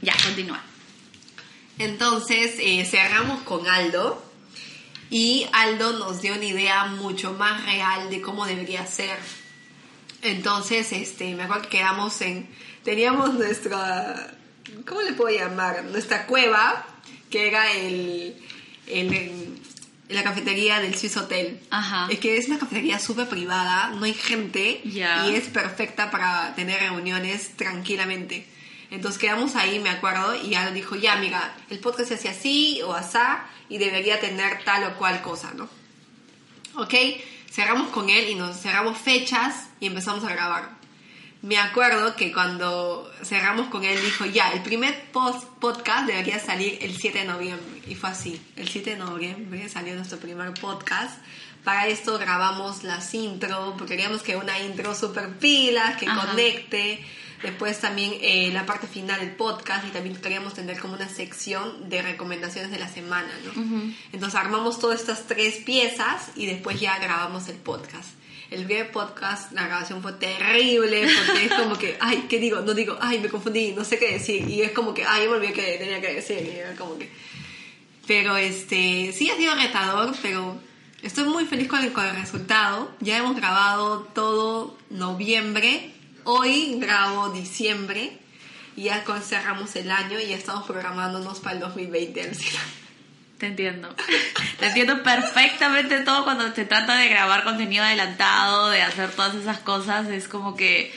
Ya, continúa. Entonces eh, cerramos con Aldo y Aldo nos dio una idea mucho más real de cómo debería ser. Entonces, este, me acuerdo que quedamos en, teníamos nuestra, ¿cómo le puedo llamar? Nuestra cueva, que era el, en la cafetería del Swiss Hotel. Ajá. Es que es una cafetería súper privada, no hay gente y es perfecta para tener reuniones tranquilamente. Entonces quedamos ahí, me acuerdo, y ya dijo, ya, mira, el podcast se hace así o asá y debería tener tal o cual cosa, ¿no? Ok, cerramos con él y nos cerramos fechas y empezamos a grabar. Me acuerdo que cuando cerramos con él dijo, ya, el primer post podcast debería salir el 7 de noviembre. Y fue así, el 7 de noviembre salió nuestro primer podcast. Para esto grabamos las intro, porque queríamos que una intro super pilas, que Ajá. conecte. Después también eh, la parte final del podcast y también queríamos tener como una sección de recomendaciones de la semana, ¿no? Entonces armamos todas estas tres piezas y después ya grabamos el podcast. El primer podcast, la grabación fue terrible porque es como que, ay, ¿qué digo? No digo, ay, me confundí, no sé qué decir. Y es como que, ay, me olvidé que tenía que decir. Y era como que... Pero este, sí ha sido retador, pero estoy muy feliz con el, con el resultado. Ya hemos grabado todo noviembre. Hoy grabo diciembre. Y ya cerramos el año y ya estamos programándonos para el 2020. Alcina. Te entiendo. Te entiendo perfectamente todo cuando se trata de grabar contenido adelantado, de hacer todas esas cosas. Es como que.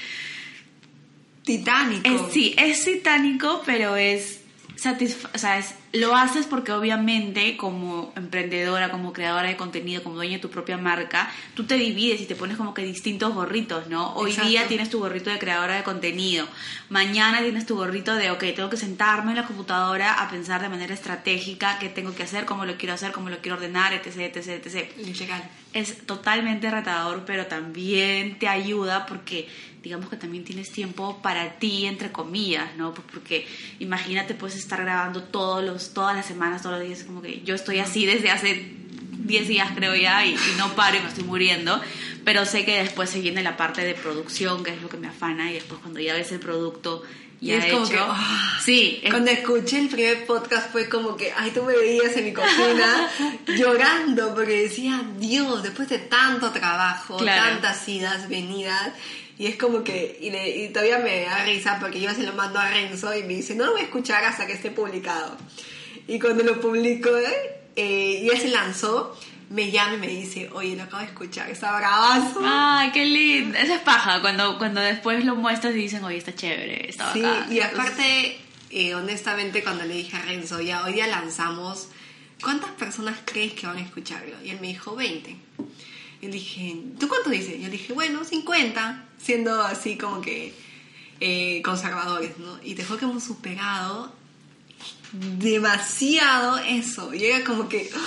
Titánico. Es, sí, es titánico, pero es satisfa o sea, es- lo haces porque obviamente como emprendedora, como creadora de contenido, como dueña de tu propia marca, tú te divides y te pones como que distintos gorritos, ¿no? Hoy Exacto. día tienes tu gorrito de creadora de contenido, mañana tienes tu gorrito de, ok, tengo que sentarme en la computadora a pensar de manera estratégica qué tengo que hacer, cómo lo quiero hacer, cómo lo quiero ordenar, etc, etc, etc es totalmente retador, pero también te ayuda porque digamos que también tienes tiempo para ti, entre comillas, ¿no? Pues porque imagínate, puedes estar grabando todos los, todas las semanas, todos los días, como que yo estoy así desde hace 10 días creo ya y, y no paro y me estoy muriendo, pero sé que después se viene la parte de producción, que es lo que me afana, y después cuando ya ves el producto Y ya es como hecho, que, ah, sí, es- Cuando escuché el primer podcast fue como que, ay, tú me veías en mi cocina llorando porque decía, Dios, después de tanto trabajo, Claro. tantas idas, venidas, y es como que, y, le- y todavía me da risa porque yo se lo mando a Renzo y me dice, no lo voy a escuchar hasta que esté publicado. Y cuando lo publico, eh, y él se lanzó, me llama y me dice, oye, lo acabo de escuchar, está bravazo. Ay, qué lindo. Esa es paja, cuando, cuando después lo muestras y dicen, oye, está chévere, está Sí, bacán. y aparte, eh, honestamente, cuando le dije a Renzo, ya hoy día lanzamos, ¿cuántas personas crees que van a escucharlo? Y él me dijo 20. Y dije, ¿tú cuánto dices? Yo le dije, bueno, 50, siendo así como que eh, conservadores, ¿no? Y te fue que hemos superado demasiado eso. Y era como que, ¡ah!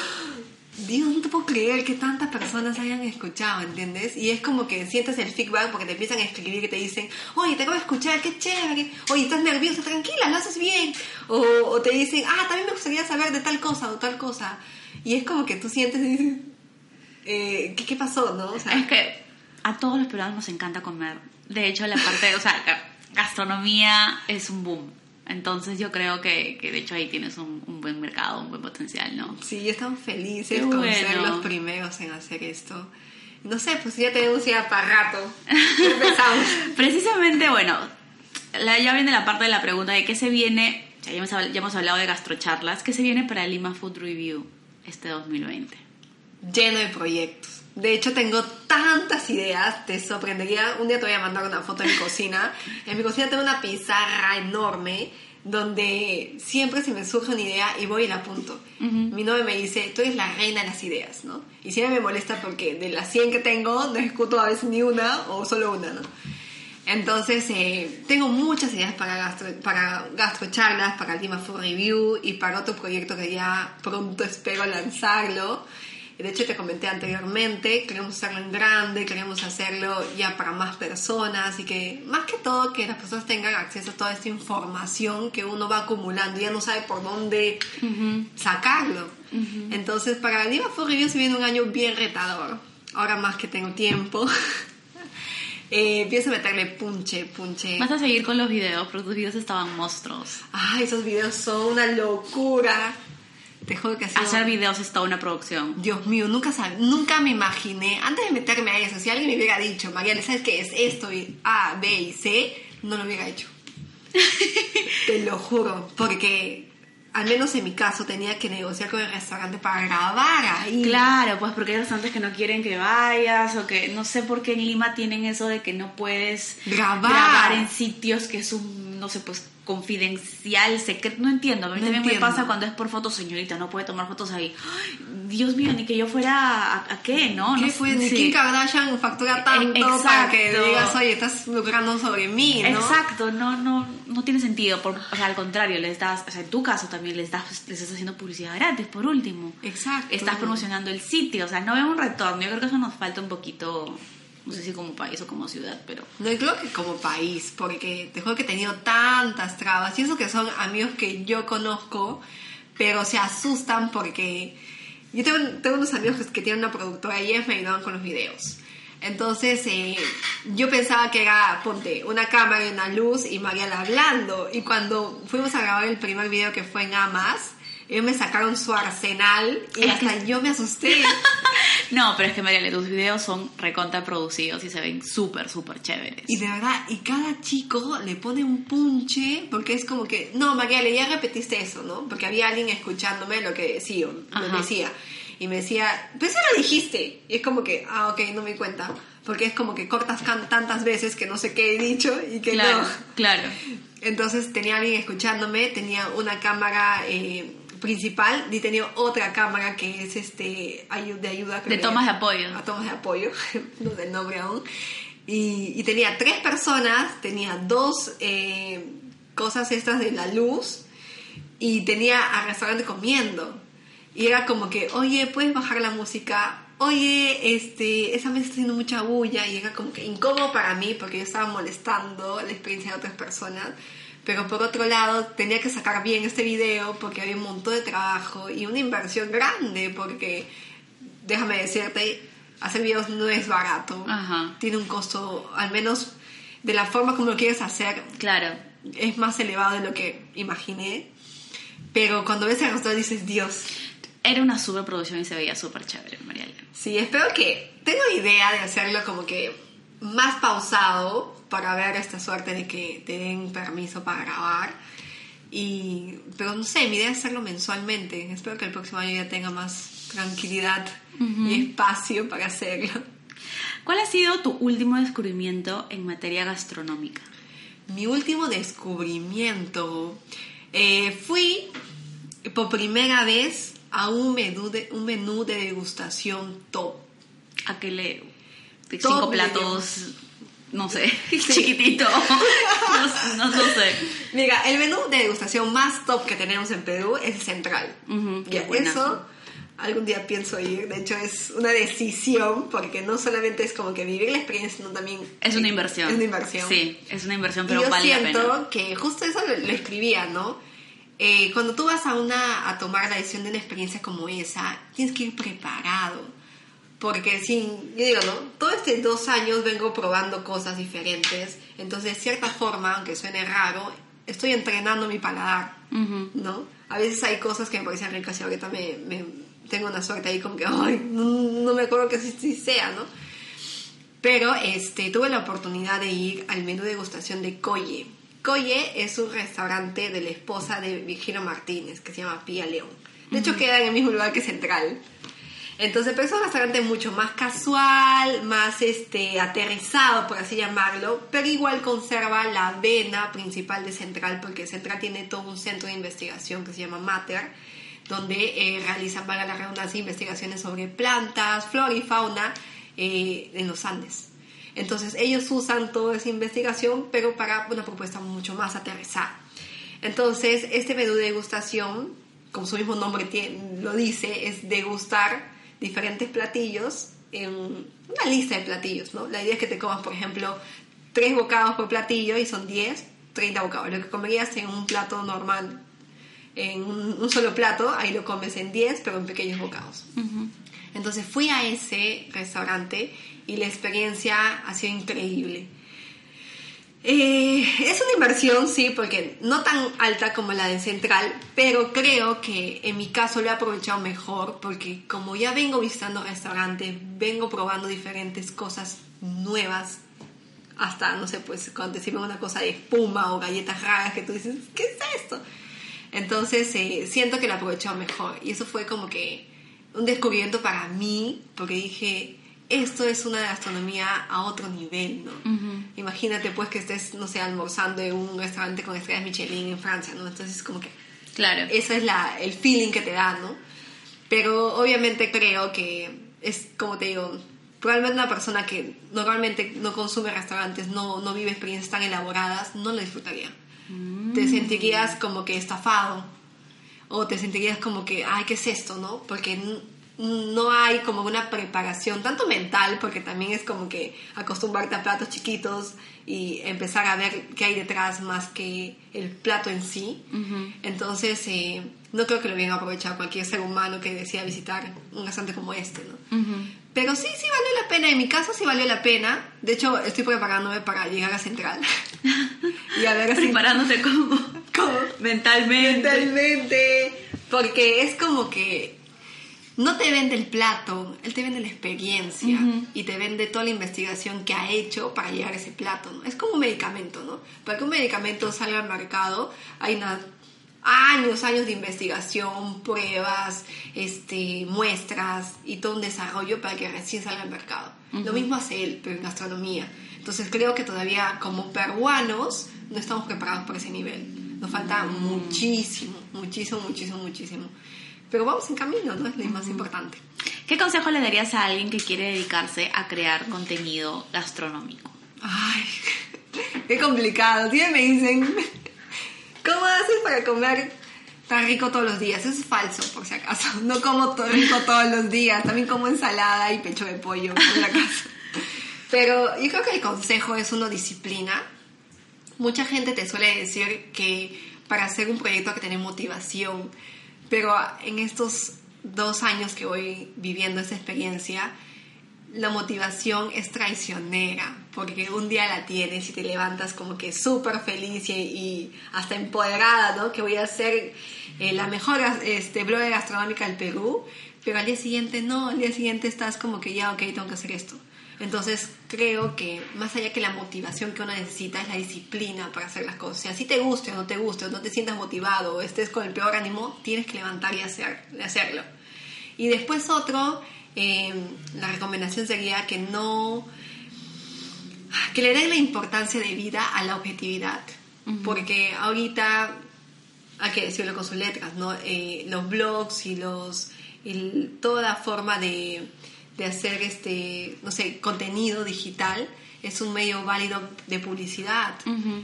Dios, no te puedo creer que tantas personas hayan escuchado, ¿entiendes? Y es como que sientes el feedback porque te empiezan a escribir que te dicen, oye, te acabo de escuchar, qué chévere, oye, estás nerviosa, tranquila, lo haces bien. O, o te dicen, ah, también me gustaría saber de tal cosa o tal cosa. Y es como que tú sientes eh, ¿qué, ¿qué pasó, no? O sea, Es que a todos los peruanos nos encanta comer. De hecho, la parte, o sea, ga- gastronomía es un boom. Entonces yo creo que, que de hecho ahí tienes un, un buen mercado, un buen potencial, ¿no? sí, estamos felices Qué con ser bueno. los primeros en hacer esto. No sé, pues ya tenemos ya para rato. Empezamos. Precisamente, bueno, la, ya viene la parte de la pregunta de qué se viene, ya hemos, ya hemos hablado de gastrocharlas, ¿qué se viene para Lima Food Review este 2020? lleno de proyectos. De hecho, tengo tantas ideas, te sorprendería. Un día te voy a mandar una foto de mi cocina. En mi cocina tengo una pizarra enorme donde siempre se me surge una idea y voy y la apunto. Mi novio me dice, tú eres la reina de las ideas, ¿no? Y siempre me molesta porque de las 100 que tengo no ejecuto a veces ni una o solo una, ¿no? Entonces, eh, tengo muchas ideas para, gastro, para gastrocharlas, para Lima Food Review y para otro proyecto que ya pronto espero lanzarlo. De hecho, te comenté anteriormente, queremos hacerlo en grande, queremos hacerlo ya para más personas y que, más que todo, que las personas tengan acceso a toda esta información que uno va acumulando y ya no sabe por dónde sacarlo. Entonces, para Lima Food Review se viene un año bien retador. Ahora más que tengo tiempo. Eh, empiezo a meterle punche, punche. Vas a seguir con los videos, porque tus videos estaban monstruos. Ay, esos videos son una locura. Te juro que ha sido- Hacer videos es toda una producción. Dios mío, nunca sab- nunca me imaginé, antes de meterme a eso, si alguien me hubiera dicho, Mariana, ¿sabes qué es esto? Y A, B y C, no lo hubiera hecho. Te lo juro, porque al menos en mi caso, tenía que negociar con el restaurante para grabar ahí. Claro, pues porque hay restaurantes que no quieren que vayas o que no sé por qué en Lima tienen eso de que no puedes grabar, en sitios que es un, no sé, pues confidencial, secreto, no entiendo. A mí también me pasa cuando es por fotos, señorita, no puede tomar fotos ahí. Dios mío, ni que yo fuera a, qué, ¿no? ¿Qué no fue? Ni Kim Kardashian factura tanto para que digas, oye, estás lucrando sobre mí, ¿no? Exacto, no, no, no tiene sentido. Por, o sea, al contrario, les das, o sea, en tu caso también les, das, les estás haciendo publicidad gratis, por último. Exacto. Estás promocionando el sitio, o sea, no veo un retorno. Yo creo que eso nos falta un poquito no sé si como país o como ciudad, pero... No, creo que como país, porque te juro que he tenido tantas trabas, y eso que son amigos que yo conozco, pero se asustan porque... Yo tengo, unos amigos que tienen una productora y ellos me ayudaban con los videos. Entonces eh, yo pensaba que era, ponte, una cámara y una luz y Mariela hablando. Y cuando fuimos a grabar el primer video que fue en Amas, ellos me sacaron su arsenal y hasta yo me asusté. no, pero es que Mariale, tus videos son recontra producidos y se ven súper, súper chéveres. Y de verdad, y cada chico le pone un punche porque es como que, no, Mariale, ya repetiste eso, ¿no? Porque había alguien escuchándome lo que decía, lo decía. Y me decía, pues eso lo dijiste. Y es como que, ah, ok, no me cuenta. Porque es como que cortas tantas veces que no sé qué he dicho y que claro, no. Claro. Entonces tenía alguien escuchándome, tenía una cámara eh, principal y tenía otra cámara que es este de ayuda. De tomas de apoyo. A tomas de apoyo, no del nombre aún. Y, tenía tres personas, tenía dos eh, cosas estas de la luz y tenía al restaurante comiendo. Y era como que, oye, ¿puedes bajar la música? Oye, este, esa mesa está haciendo mucha bulla y era como que incómodo para mí porque yo estaba molestando la experiencia de otras personas. Pero por otro lado, tenía que sacar bien este video porque había un montón de trabajo y una inversión grande porque, déjame decirte, hacer videos no es barato. Tiene un costo, al menos de la forma como lo quieres hacer. Claro. Es más elevado de lo que imaginé. Pero cuando ves el resultado dices, Dios. Era una superproducción y se veía súper chévere, Mariela. Sí, espero que... Tengo idea de hacerlo como que más pausado para ver esta suerte de que te den permiso para grabar. Y, pero no sé, mi idea es hacerlo mensualmente. Espero que el próximo año ya tenga más tranquilidad y espacio para hacerlo. ¿Cuál ha sido tu último descubrimiento en materia gastronómica? Mi último descubrimiento. Eh, fui por primera vez a un menú de, un menú de degustación top. ¿A qué le? Cinco platos no sé, chiquitito. no, sé. Mira, el menú de degustación más top que tenemos en Perú es el central. y eso algún día pienso ir. De hecho, es una decisión porque no solamente es como que vivir la experiencia, sino también... Es una inversión. Es una inversión. Sí, es una inversión, pero y yo vale siento que justo eso lo, escribía, ¿no? Eh, cuando tú vas a, una, a tomar la decisión de una experiencia como esa, tienes que ir preparado porque sin, yo digo, ¿no? Todo este dos años vengo probando cosas diferentes, entonces de cierta forma, aunque suene raro, estoy entrenando mi paladar, ¿no? A veces hay cosas que me parecen ricas y ahorita me, me tengo una suerte ahí como que, ay, no, me acuerdo que sí, sea, ¿no? Pero este, tuve la oportunidad de ir al menú de degustación de Coye. Coye es un restaurante de la esposa de Virgilio Martínez, que se llama Pía León. De hecho, queda en el mismo lugar que Central. Entonces, es un restaurante mucho más casual, más este, aterrizado, por así llamarlo, pero igual conserva la vena principal de Central, porque Central tiene todo un centro de investigación que se llama Mater, donde eh, realizan, para la redundancia, investigaciones sobre plantas, flora y fauna eh, en los Andes. Entonces, ellos usan toda esa investigación, pero para una propuesta mucho más aterrizada. Entonces, este menú de degustación, como su mismo nombre lo dice, es degustar diferentes platillos en una lista de platillos, ¿no? La idea es que te comas, por ejemplo, tres bocados por platillo y son 10, 30 bocados. Lo que comerías en un plato normal, en un, solo plato, ahí lo comes en 10, pero en pequeños bocados. Entonces fui a ese restaurante y la experiencia ha sido increíble. Eh, es una inversión, sí, porque no tan alta como la de Central, pero creo que en mi caso lo he aprovechado mejor porque como ya vengo visitando restaurantes, vengo probando diferentes cosas nuevas, hasta, no sé, pues cuando te sirven una cosa de espuma o galletas raras que tú dices, ¿qué es esto? Entonces eh, siento que lo aprovechó mejor. Y eso fue como que un descubrimiento para mí, porque dije, esto es una gastronomía a otro nivel, ¿no? Imagínate pues que estés, no sé, almorzando en un restaurante con estrellas Michelin en Francia, ¿no? Entonces como que... Claro. Ese es la, el feeling que te da, ¿no? Pero obviamente creo que es, como te digo, probablemente una persona que normalmente no consume restaurantes, no, no vive experiencias tan elaboradas, no lo disfrutaría. Te Mm. sentirías como que estafado o te sentirías como que, ay, ¿qué es esto, no? Porque no hay como una preparación, tanto mental, porque también es como que acostumbrarte a platos chiquitos y empezar a ver qué hay detrás más que el plato en sí. Entonces, eh, no creo que lo hubieran aprovechado cualquier ser humano que decida visitar un restaurante como este, ¿no? Pero sí, sí valió la pena. En mi caso sí valió la pena. De hecho, estoy preparándome para llegar a Central. y a ver así Preparándote como cómo mentalmente. mentalmente. Porque es como que no te vende el plato, él te vende la experiencia y te vende toda la investigación que ha hecho para llegar a ese plato. ¿no? Es como un medicamento, ¿no? Para que un medicamento salga al mercado hay una- años, años de investigación, pruebas, este, muestras y todo un desarrollo para que recién salga al mercado. Lo mismo hace él, pero en gastronomía. Entonces creo que todavía como peruanos no estamos preparados para ese nivel. Nos falta muchísimo, muchísimo, muchísimo, muchísimo. Pero vamos en camino, ¿no? Es lo más importante. ¿Qué consejo le darías a alguien que quiere dedicarse a crear contenido gastronómico? Ay, qué complicado. Siempre me dicen, ¿cómo haces para comer tan rico todos los días? Eso es falso, por si acaso. No como todo rico todos los días. También como ensalada y pecho de pollo, por si acaso. Pero yo creo que el consejo es uno disciplina. Mucha gente te suele decir que para hacer un proyecto hay que tener motivación, pero en estos dos años que voy viviendo esa experiencia, la motivación es traicionera, porque un día la tienes y te levantas como que súper feliz y, hasta empoderada, ¿no? Que voy a ser eh, la mejor este, blogger gastronómica del Perú, pero al día siguiente no, al día siguiente estás como que ya, ok, tengo que hacer esto. Entonces creo que más allá que la motivación que uno necesita es la disciplina para hacer las cosas. Si así te guste o no te guste, o no te sientas motivado o estés con el peor ánimo, tienes que levantar y hacer, hacerlo. Y después otro, eh, la recomendación sería que no, que le den la importancia de vida a la objetividad. Porque ahorita, hay que decirlo con sus letras, ¿no? Eh, los blogs y los, y toda forma de, de hacer este, no sé, contenido digital es un medio válido de publicidad.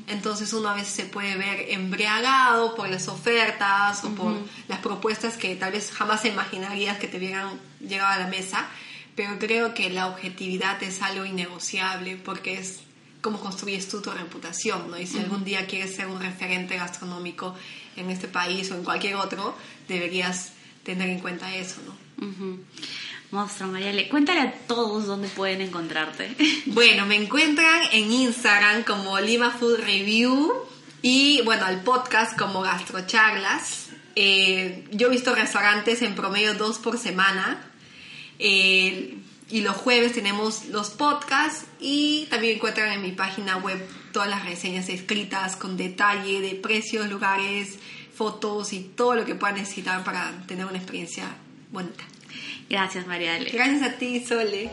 Entonces uno a veces se puede ver embriagado por las ofertas o por las propuestas que tal vez jamás imaginarías que te hubieran llegado a la mesa, pero creo que la objetividad es algo innegociable porque es cómo construyes tú tu reputación, ¿no? Y si algún día quieres ser un referente gastronómico en este país o en cualquier otro, deberías tener en cuenta eso, ¿no? Monstruo, Mariale, cuéntale a todos dónde pueden encontrarte. Bueno, me encuentran en Instagram como Lima Food Review y bueno, al podcast como Gastrocharlas. Eh, yo he visto restaurantes en promedio dos por semana. Eh, y los jueves tenemos los podcasts y también encuentran en mi página web todas las reseñas escritas con detalle de precios, lugares, fotos y todo lo que puedan necesitar para tener una experiencia bonita. Gracias, Mariale. Gracias a ti, Sole.